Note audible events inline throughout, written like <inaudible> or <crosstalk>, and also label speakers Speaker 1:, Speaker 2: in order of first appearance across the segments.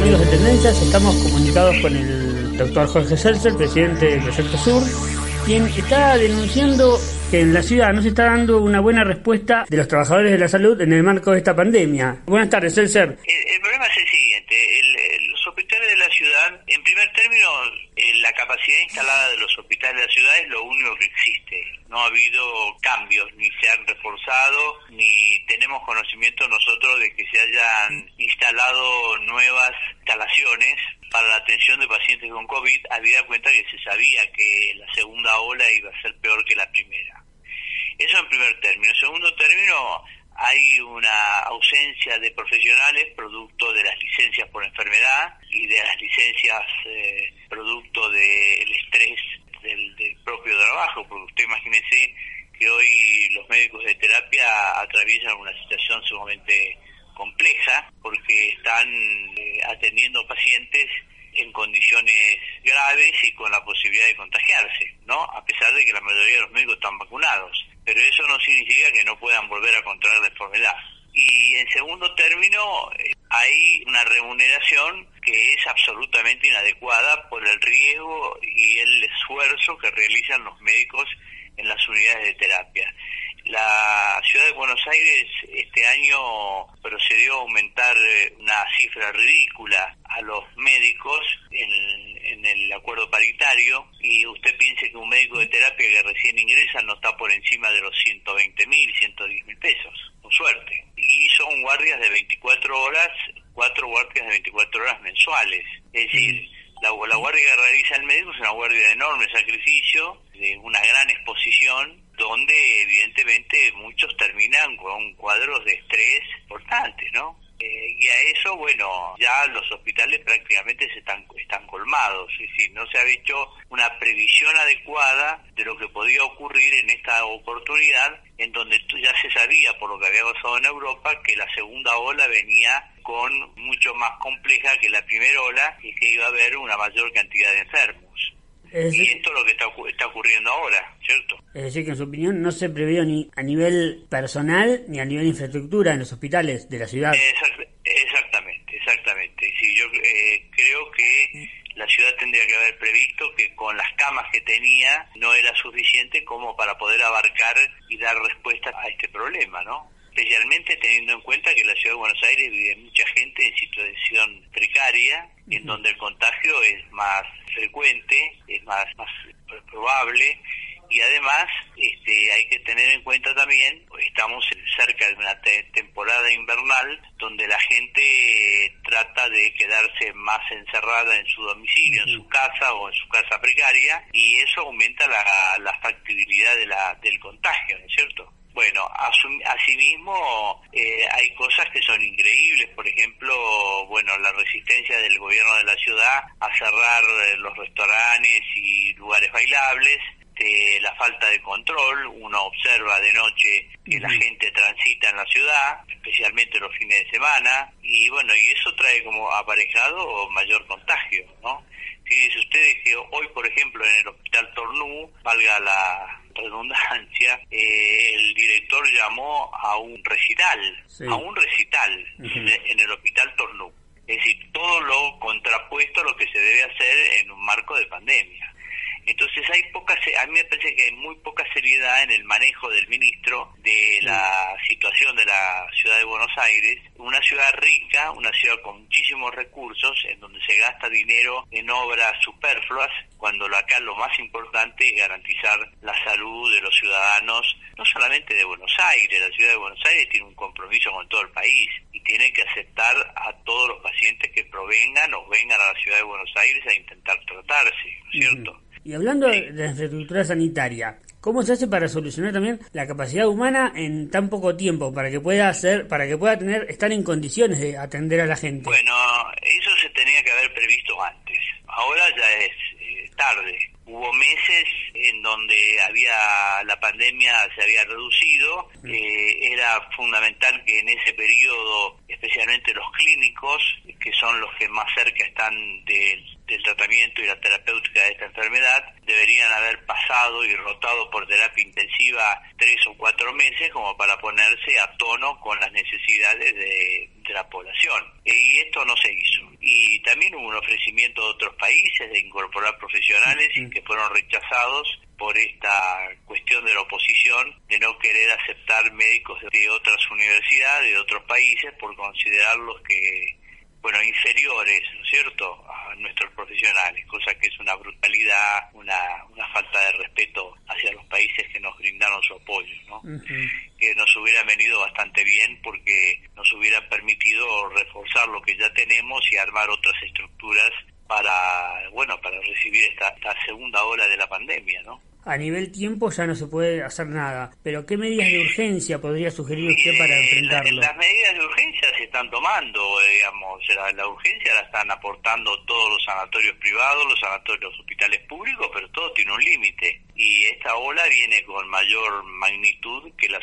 Speaker 1: amigos de Tendencias, estamos comunicados con el doctor Jorge Seltzer, presidente del Proyecto Sur, quien está denunciando que en la ciudad no se está dando una buena respuesta de los trabajadores de la salud en el marco de esta pandemia. Buenas tardes, Seltzer.
Speaker 2: El, problema es el siguiente, los hospitales de la ciudad, en primer término, eh, la capacidad instalada de los hospitales de la ciudad es lo único que existe. No ha habido cambios, ni se han reforzado, ni tenemos conocimiento nosotros de que se hayan instalado nuevas instalaciones para la atención de pacientes con COVID, habida cuenta que se sabía que la segunda ola iba a ser peor que la primera. Eso en primer término. Segundo término, hay una ausencia de profesionales producto de las licencias por enfermedad y de las licencias eh, producto del estrés del, del, propio trabajo, porque usted imagínese que hoy los médicos de terapia atraviesan una situación sumamente compleja porque están eh, atendiendo pacientes en condiciones graves y con la posibilidad de contagiarse, ¿no? A pesar de que la mayoría de los médicos están vacunados. Pero eso no significa que no puedan volver a contraer la enfermedad. Y en segundo término, eh, hay una remuneración que es absolutamente inadecuada por el riesgo y el esfuerzo que realizan los médicos en las unidades de terapia. La ciudad de Buenos Aires este año procedió a aumentar eh, una cifra ridícula a los médicos en, el acuerdo paritario y usted piense que un médico de terapia que recién ingresa no está por encima de los 120 mil, 110 mil pesos, con suerte. Y son guardias de 24 horas, cuatro guardias de 24 horas mensuales. Es decir, la, la guardia que realiza el médico es una guardia de enorme sacrificio, de una gran exposición donde evidentemente muchos terminan con cuadros de estrés importantes, ¿no? Eh, y a eso, bueno, ya los hospitales prácticamente se están, están colmados, es decir, no se ha hecho una previsión adecuada de lo que podía ocurrir en esta oportunidad, en donde ya se sabía, por lo que había pasado en Europa, que la segunda ola venía con mucho más compleja que la primera ola y que iba a haber una mayor cantidad de enfermos y esto es lo que está, está ocurriendo ahora, ¿cierto?
Speaker 1: Es decir, que en su opinión no se previó ni a nivel personal ni a nivel de infraestructura en los hospitales de la ciudad.
Speaker 2: exactamente, exactamente. Sí, yo eh, creo que la ciudad tendría que haber previsto que con las camas que tenía no era suficiente como para poder abarcar y dar respuesta a este problema, ¿no? especialmente teniendo en cuenta que en la ciudad de Buenos Aires vive mucha gente en situación precaria, en donde el es frecuente, es más, más probable y además este, hay que tener en cuenta también, estamos cerca de una temporada invernal donde la gente trata de quedarse más encerrada en su domicilio, en su casa o en su casa precaria y eso aumenta la, la factibilidad de la, del contagio, ¿no es cierto? Bueno, asimismo eh, hay cosas que son increíbles, por ejemplo, bueno, la resistencia del gobierno de la ciudad a cerrar eh, los restaurantes y lugares bailables, la falta de control, uno observa de noche que la gente transita en la ciudad, de semana, y bueno, y eso trae como aparejado mayor contagio, ¿no? Fíjense ustedes que hoy, por ejemplo, en el hospital Tornú, valga la redundancia, <laughs> eh, el director llamó a un recital, a un recital en, el hospital Tornú. Es decir, todo lo contrapuesto a lo que se debe hacer en un marco de pandemia. Entonces hay poca, a mí me parece que hay muy poca seriedad en el manejo del ministro de la situación de la ciudad de Buenos Aires, una ciudad rica, una ciudad con muchísimos recursos, en donde se gasta dinero en obras superfluas, cuando acá lo más importante es garantizar la salud de los ciudadanos, no solamente de Buenos Aires, la ciudad de Buenos Aires tiene un compromiso con todo el país y tiene que aceptar a todos los pacientes que provengan o vengan a la ciudad de Buenos Aires a intentar tratarse, ¿no es cierto?
Speaker 1: Y hablando de la infraestructura sanitaria, ¿cómo se hace para solucionar también la capacidad humana en tan poco tiempo para que pueda hacer, para que pueda tener, estar en condiciones de atender a la gente?
Speaker 2: Bueno, eso se tenía que haber previsto antes. Ahora ya es eh, tarde. Hubo meses en donde había la pandemia se había reducido. Eh, era fundamental que en ese periodo, especialmente los clínicos, que son los que más cerca están del del tratamiento y la terapéutica de esta enfermedad deberían haber pasado y rotado por terapia intensiva tres o cuatro meses como para ponerse a tono con las necesidades de, la población. Y esto no se hizo. Y también hubo un ofrecimiento de otros países de incorporar profesionales que fueron rechazados por esta cuestión de la oposición de no querer aceptar médicos de otras universidades, de otros países, por considerarlos que, bueno, inferiores, ¿no es cierto?, a nuestros profesionales, cosa que es una brutalidad, una, una falta de respeto hacia los países que nos brindaron su apoyo, ¿no? Nos hubiera venido bastante bien porque nos hubiera permitido reforzar lo que ya tenemos y armar otras estructuras para, bueno, para recibir esta, esta segunda ola de la pandemia, ¿no?
Speaker 1: a nivel tiempo ya no se puede hacer nada. Pero ¿qué medidas de urgencia podría sugerir usted para enfrentarlo?
Speaker 2: Las, medidas de urgencia están tomando, digamos, la, urgencia la están aportando todos los sanatorios privados, los sanatorios, los hospitales públicos, pero todo tiene un límite. Y esta ola viene con mayor magnitud que la,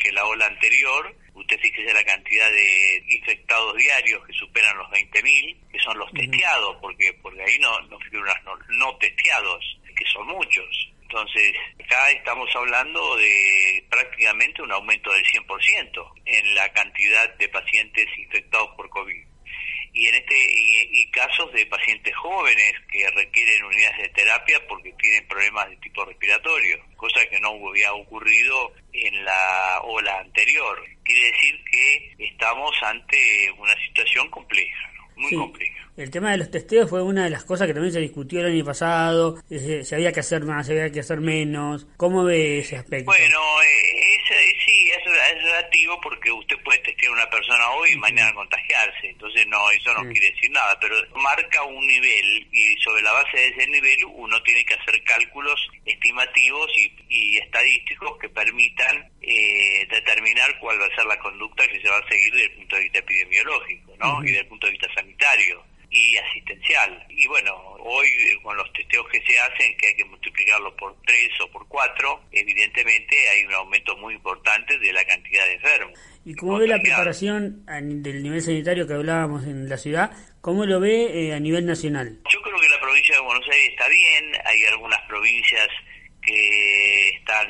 Speaker 2: que la ola anterior. Usted fíjese la cantidad de infectados diarios que superan los 20.000, que son los testeados, porque porque ahí no, no figuran no, no testeados, que son muchos. Entonces, acá estamos hablando de prácticamente un aumento del 100% en la cantidad de pacientes infectados por COVID. Y en este y, casos de pacientes jóvenes que requieren unidades de terapia porque tienen problemas de tipo respiratorio, cosa que no había ocurrido en la ola anterior. Quiere decir que estamos ante una situación compleja, muy compleja.
Speaker 1: El tema de los testeos fue una de las cosas que también se discutió el año pasado. Se, había que hacer más, se había que hacer menos. ¿Cómo ve ese aspecto?
Speaker 2: Bueno, eh, sí, es, relativo porque usted puede testear a una persona hoy y mañana contagiarse. Entonces, no, eso no quiere decir nada. Pero marca un nivel y sobre la base de ese nivel uno tiene que hacer cálculos estimativos y, estadísticos que permitan eh, determinar cuál va a ser la conducta que se va a seguir desde el punto de vista epidemiológico ¿no? y desde el punto de vista sanitario y asistencial. Y bueno, hoy eh, con los testeos que se hacen, que hay que multiplicarlo por tres o por cuatro, evidentemente hay un aumento muy importante de la cantidad de enfermos.
Speaker 1: ¿Y cómo ve la preparación del nivel sanitario que hablábamos en la ciudad? ¿Cómo lo ve eh, a nivel nacional?
Speaker 2: Yo creo que la provincia de Buenos Aires está bien, hay algunas provincias que están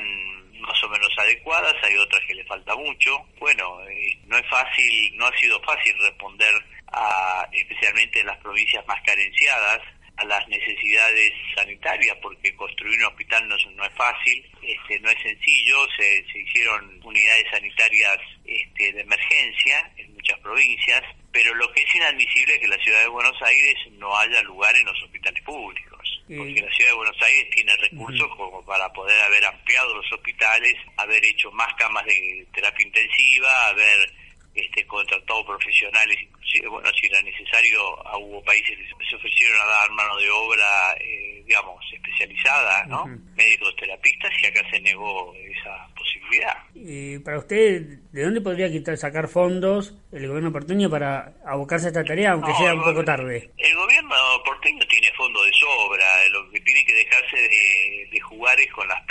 Speaker 2: más o menos adecuadas, hay otras que le falta mucho. Bueno, eh, no es fácil, no ha sido fácil responder a, especialmente en las provincias más carenciadas, a las necesidades sanitarias, porque construir un hospital no, no es fácil, este, no es sencillo, se, se hicieron unidades sanitarias este, de emergencia en muchas provincias, pero lo que es inadmisible es que la ciudad de Buenos Aires no haya lugar en los hospitales públicos, porque la ciudad de Buenos Aires tiene recursos como para poder haber ampliado los hospitales, haber hecho más camas de terapia intensiva, haber este, contratado profesionales, inclusive, bueno, si era necesario, hubo países que se ofrecieron a dar mano de obra, eh, digamos, especializada, ¿no? Médicos terapistas, y acá se negó esa posibilidad.
Speaker 1: Y para usted, ¿de dónde podría quitar, sacar fondos el gobierno porteño para abocarse a esta tarea, aunque sea un poco tarde?
Speaker 2: El gobierno porteño tiene fondos de sobra, lo que tiene que dejarse de, de jugar es con las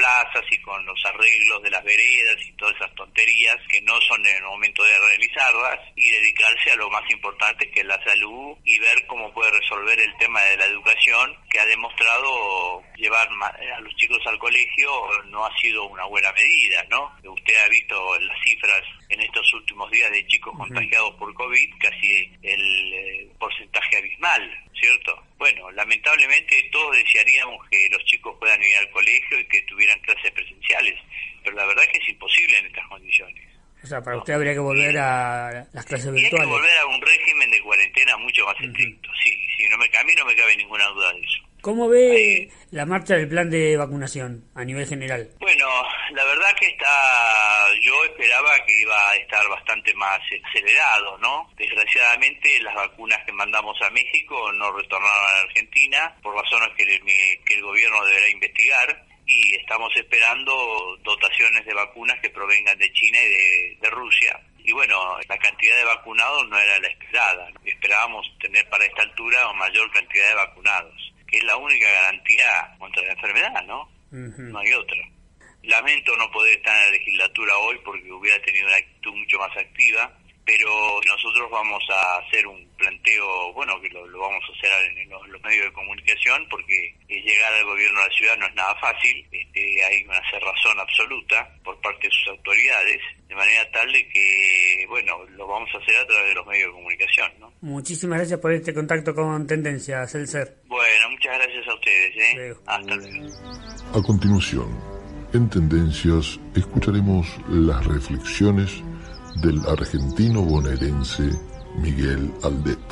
Speaker 2: plazas y con los arreglos de las veredas y todas esas tonterías que no son en el momento de realizarlas y dedicarse a lo más importante que es la salud y ver cómo puede resolver el tema de la educación que ha demostrado llevar a los chicos al colegio no ha sido una buena medida, ¿no? Usted ha visto las cifras en estos últimos días de chicos contagiados por COVID, casi el eh, porcentaje abismal, ¿cierto? Bueno, lamentablemente todos desearíamos que los chicos puedan ir al colegio y que tuvieran clases presenciales, pero la verdad es que es imposible en estas condiciones.
Speaker 1: O sea, para usted habría que volver a las clases virtuales.
Speaker 2: Hay que volver a un régimen de cuarentena mucho más estricto, sí, sí, no me, a mí no me cabe ninguna duda de eso.
Speaker 1: ¿Cómo ve la marcha del plan de vacunación a nivel general?
Speaker 2: Bueno, la verdad que está, yo esperaba que iba a estar bastante más acelerado, ¿no? Desgraciadamente las vacunas que mandamos a México no retornaron a Argentina por razones que el, que el gobierno deberá investigar y estamos esperando dotaciones de vacunas que provengan de China y de, Rusia. Y bueno, la cantidad de vacunados no era la esperada. Esperábamos tener para esta altura mayor cantidad de vacunados que es la única garantía contra la enfermedad, ¿no? No hay otra. Lamento no poder estar en la legislatura hoy porque hubiera tenido una actitud mucho más activa, pero nosotros vamos a hacer un planteo, bueno, que lo, vamos a hacer en los, medios de comunicación porque llegar al gobierno de la ciudad no es nada fácil, este, hay una cerrazón absoluta por parte de sus autoridades, de manera tal de que, bueno, lo vamos a hacer a través de los medios de comunicación, ¿no?
Speaker 1: Muchísimas gracias por este contacto con Tendencia, Celser.
Speaker 2: Bueno, muchas gracias
Speaker 3: a continuación, en Tendencias escucharemos las reflexiones del argentino bonaerense Miguel Aldet.